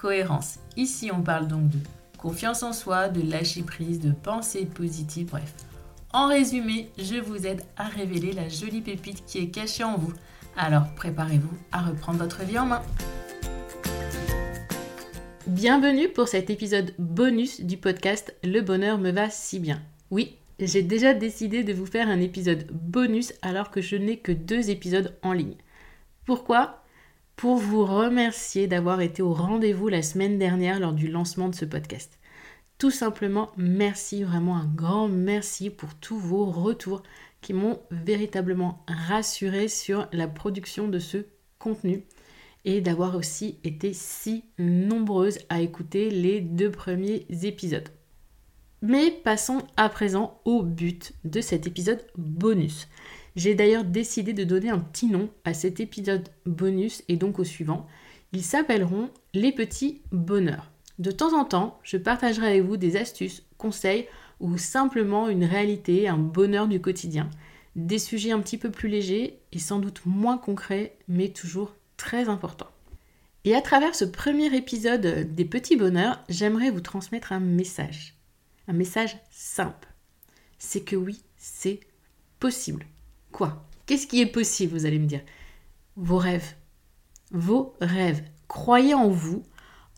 cohérence. Ici, on parle donc de confiance en soi, de lâcher prise, de pensée positive, bref. En résumé, je vous aide à révéler la jolie pépite qui est cachée en vous. Alors préparez-vous à reprendre votre vie en main. Bienvenue pour cet épisode bonus du podcast Le bonheur me va si bien. Oui, j'ai déjà décidé de vous faire un épisode bonus alors que je n'ai que deux épisodes en ligne. Pourquoi? Pour vous remercier d'avoir été au rendez-vous la semaine dernière lors du lancement de ce podcast. Tout simplement, merci, vraiment un grand merci pour tous vos retours qui m'ont véritablement rassuré sur la production de ce contenu et d'avoir aussi été si nombreuses à écouter les deux premiers épisodes. Mais passons à présent au but de cet épisode bonus. J'ai d'ailleurs décidé de donner un petit nom à cet épisode bonus et donc au suivant. Ils s'appelleront les petits bonheurs. De temps en temps, je partagerai avec vous des astuces, conseils ou simplement une réalité, un bonheur du quotidien. Des sujets un petit peu plus légers et sans doute moins concrets, mais toujours très importants. Et à travers ce premier épisode des petits bonheurs, j'aimerais vous transmettre un message. Un message simple. C'est que oui, c'est possible. Quoi? Qu'est-ce qui est possible, vous allez me dire? Vos rêves. Vos rêves. Croyez en vous,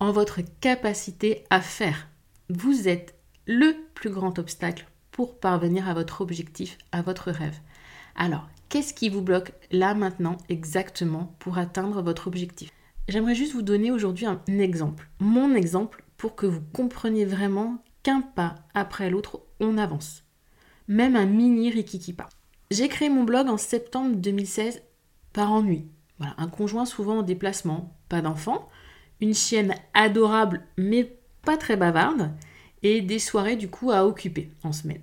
en votre capacité à faire. Vous êtes le plus grand obstacle pour parvenir à votre objectif, à votre rêve. Alors, qu'est-ce qui vous bloque là maintenant exactement pour atteindre votre objectif? J'aimerais juste vous donner aujourd'hui un exemple, mon exemple, pour que vous compreniez vraiment qu'un pas après l'autre, on avance. Même un mini rikikipa. J'ai créé mon blog en septembre 2016 par ennui. Voilà, un conjoint souvent en déplacement, pas d'enfant, une chienne adorable mais pas très bavarde, et des soirées du coup à occuper en semaine.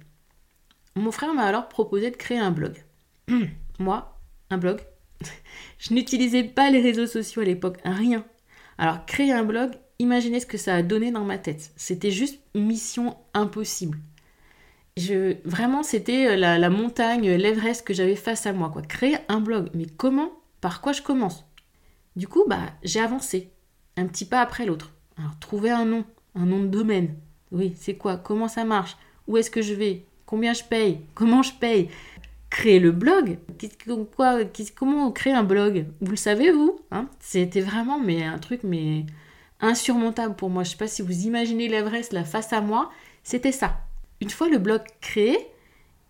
Mon frère m'a alors proposé de créer un blog. Moi, un blog Je n'utilisais pas les réseaux sociaux à l'époque, rien. Alors créer un blog, imaginez ce que ça a donné dans ma tête. C'était juste mission impossible vraiment, c'était euh, la, montagne, l'Everest que j'avais face à moi. Quoi. Créer un blog. Mais comment? Par quoi je commence? Du coup, bah, j'ai avancé. Un petit pas après l'autre. Alors, trouver un nom, un nom de domaine. Oui, c'est quoi? Comment ça marche? Où est-ce que je vais? Combien je paye? Comment je paye? Créer le blog? Quoi, Comment créer un blog? Vous le savez, vous? Hein? C'était vraiment mais, un truc mais insurmontable pour moi. Je ne sais pas si vous imaginez l'Everest là face à moi. C'était ça. Une fois le blog créé,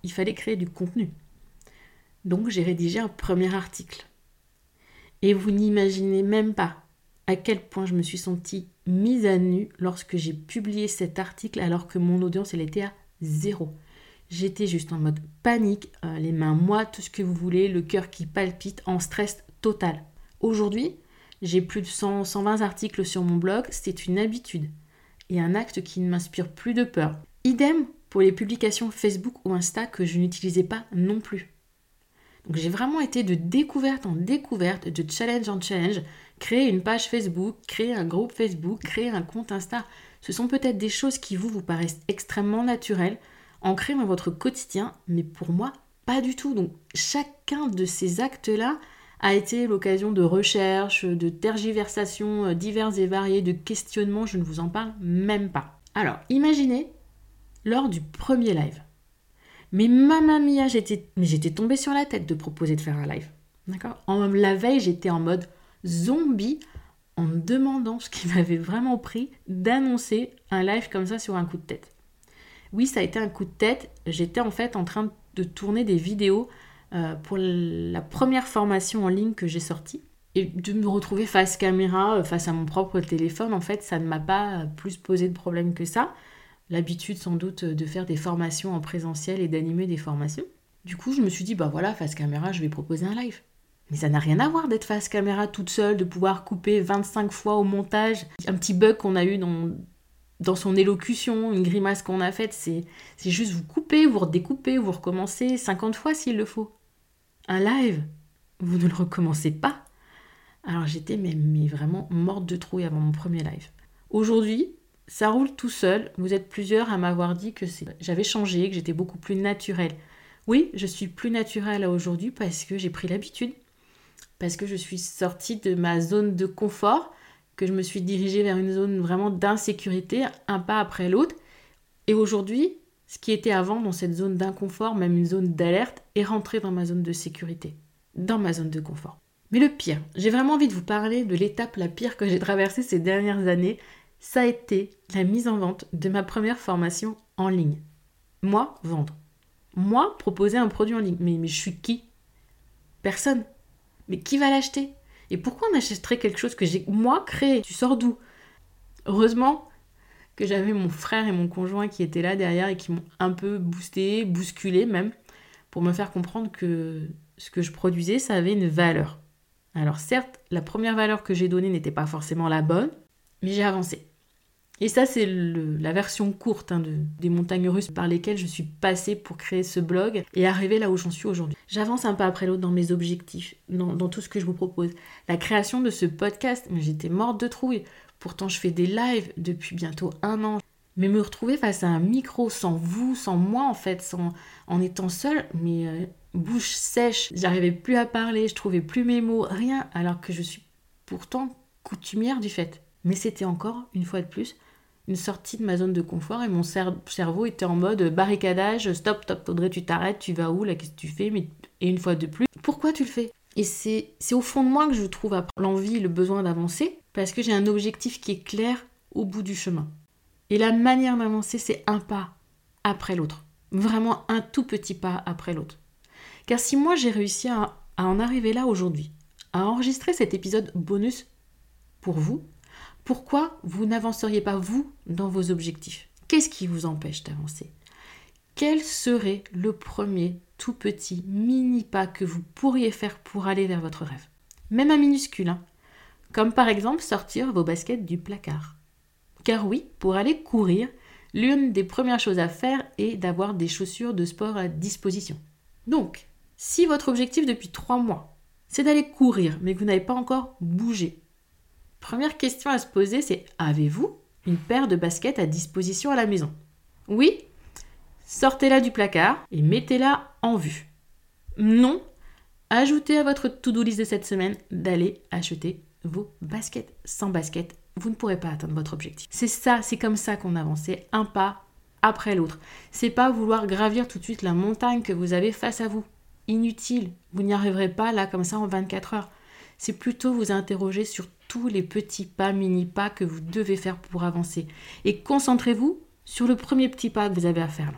il fallait créer du contenu. Donc j'ai rédigé un premier article. Et vous n'imaginez même pas à quel point je me suis sentie mise à nu lorsque j'ai publié cet article alors que mon audience elle était à zéro. J'étais juste en mode panique, euh, les mains moites, tout ce que vous voulez, le cœur qui palpite, en stress total. Aujourd'hui, j'ai plus de 100, 120 articles sur mon blog, c'est une habitude et un acte qui ne m'inspire plus de peur. Idem pour les publications Facebook ou Insta que je n'utilisais pas non plus. Donc j'ai vraiment été de découverte en découverte, de challenge en challenge, créer une page Facebook, créer un groupe Facebook, créer un compte Insta. Ce sont peut-être des choses qui vous vous paraissent extrêmement naturelles, ancrées dans votre quotidien, mais pour moi, pas du tout. Donc chacun de ces actes-là a été l'occasion de recherches, de tergiversations euh, diverses et variées, de questionnements, je ne vous en parle même pas. Alors, imaginez lors du premier live. Mais mamma mia, j'étais, tombée sur la tête de proposer de faire un live. D'accord? La veille, j'étais en mode zombie en me demandant ce qui m'avait vraiment pris d'annoncer un live comme ça sur un coup de tête. Oui, ça a été un coup de tête. J'étais en fait en train de tourner des vidéos euh, pour la première formation en ligne que j'ai sortie. Et de me retrouver face caméra, euh, face à mon propre téléphone, en fait, ça ne m'a pas plus posé de problème que ça l'habitude sans doute de faire des formations en présentiel et d'animer des formations. Du coup, je me suis dit, bah voilà, face caméra, je vais proposer un live. Mais ça n'a rien à voir d'être face caméra toute seule, de pouvoir couper 25 fois au montage. Un petit bug qu'on a eu dans, dans son élocution, une grimace qu'on a faite, c'est juste vous couper, vous redécouper, vous recommencer 50 fois s'il le faut. Live, vous ne le recommencez pas. Alors j'étais mais, mais vraiment morte de trouille avant mon premier live. Aujourd'hui, ça roule tout seul. Vous êtes plusieurs à m'avoir dit que j'avais changé, que j'étais beaucoup plus naturelle. Oui, je suis plus naturelle aujourd'hui parce que j'ai pris l'habitude, parce que je suis sortie de ma zone de confort, que je me suis dirigée vers une zone vraiment d'insécurité, un pas après l'autre. Et aujourd'hui, ce qui était avant dans cette zone d'inconfort, même une zone d'alerte, est rentré dans ma zone de sécurité, dans ma zone de confort. Mais le pire, j'ai vraiment envie de vous parler de l'étape la pire que j'ai traversée ces dernières années, ça a été la mise en vente de ma première formation en ligne. Moi, vendre. Moi, proposer un produit en ligne. Mais, mais je suis qui? Personne. Mais qui va l'acheter? Et pourquoi on achèterait quelque chose que j'ai moi créé? Tu sors d'où? Heureusement que j'avais mon frère et mon conjoint qui étaient là derrière et qui m'ont un peu boosté, bousculé même, pour me faire comprendre que ce que je produisais, ça avait une valeur. Alors certes, la première valeur que j'ai donnée n'était pas forcément la bonne, mais j'ai avancé. Et ça, c'est la version courte hein, de, des montagnes russes par lesquelles je suis passée pour créer ce blog et arriver là où j'en suis aujourd'hui. J'avance un pas après l'autre dans mes objectifs, dans, dans, tout ce que je vous propose. La création de ce podcast, j'étais morte de trouille. Pourtant, je fais des lives depuis bientôt un an. Mais me retrouver face à un micro sans vous, sans moi en fait, sans, en étant seule, mais euh, bouche sèche, j'arrivais plus à parler, je trouvais plus mes mots, rien, alors que je suis pourtant coutumière du fait. Mais c'était encore, une fois de plus, une sortie de ma zone de confort et mon cerveau était en mode barricadage, stop, stop, Audrey, tu t'arrêtes, tu vas où, là, qu'est-ce que tu fais mais... Et une fois de plus, pourquoi tu le fais? Et c'est au fond de moi que je trouve l'envie, le besoin d'avancer, parce que j'ai un objectif qui est clair au bout du chemin. Et la manière d'avancer, c'est un pas après l'autre. Vraiment un tout petit pas après l'autre. Car si moi j'ai réussi à en arriver là aujourd'hui, à enregistrer cet épisode bonus pour vous, pourquoi vous n'avanceriez pas vous dans vos objectifs? Qu'est-ce qui vous empêche d'avancer? Quel serait le premier tout petit mini pas que vous pourriez faire pour aller vers votre rêve? Même un minuscule, hein. Comme par exemple sortir vos baskets du placard. Car oui, pour aller courir, l'une des premières choses à faire est d'avoir des chaussures de sport à disposition. Donc, si votre objectif depuis trois mois, c'est d'aller courir, mais que vous n'avez pas encore bougé, Première question à se poser, c'est avez-vous une paire de baskets à disposition à la maison? Oui Sortez-la du placard et mettez-la en vue. Non Ajoutez à votre to-do list de cette semaine d'aller acheter vos baskets. Sans baskets, vous ne pourrez pas atteindre votre objectif. C'est ça, c'est comme ça qu'on avance, un pas après l'autre. C'est pas vouloir gravir tout de suite la montagne que vous avez face à vous. Inutile, vous n'y arriverez pas là comme ça en 24 heures. C'est plutôt vous interroger sur tous les petits pas, mini-pas que vous devez faire pour avancer. Et concentrez-vous sur le premier petit pas que vous avez à faire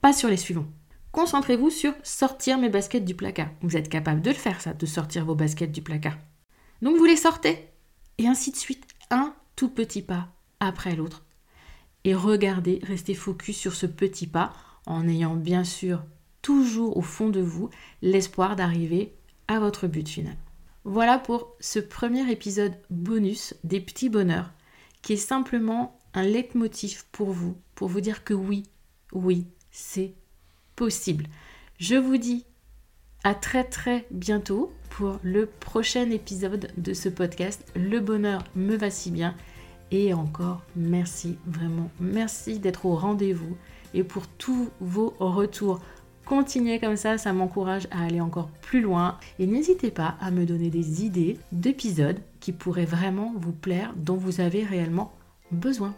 Pas sur les suivants. Concentrez-vous sur sortir mes baskets du placard. Vous êtes capable de le faire, ça, de sortir vos baskets du placard. Donc vous les sortez. Et ainsi de suite. Un tout petit pas après l'autre. Et regardez, restez focus sur ce petit pas en ayant bien sûr toujours au fond de vous l'espoir d'arriver à votre but final. Voilà pour ce premier épisode bonus des petits bonheurs, qui est simplement un leitmotiv pour vous, pour vous dire que oui, oui, c'est possible. Je vous dis à très très bientôt pour le prochain épisode de ce podcast. Le bonheur me va si bien. Et encore, merci, vraiment, merci d'être au rendez-vous et pour tous vos retours. Continuez comme ça, ça m'encourage à aller encore plus loin. Et n'hésitez pas à me donner des idées d'épisodes qui pourraient vraiment vous plaire, dont vous avez réellement besoin.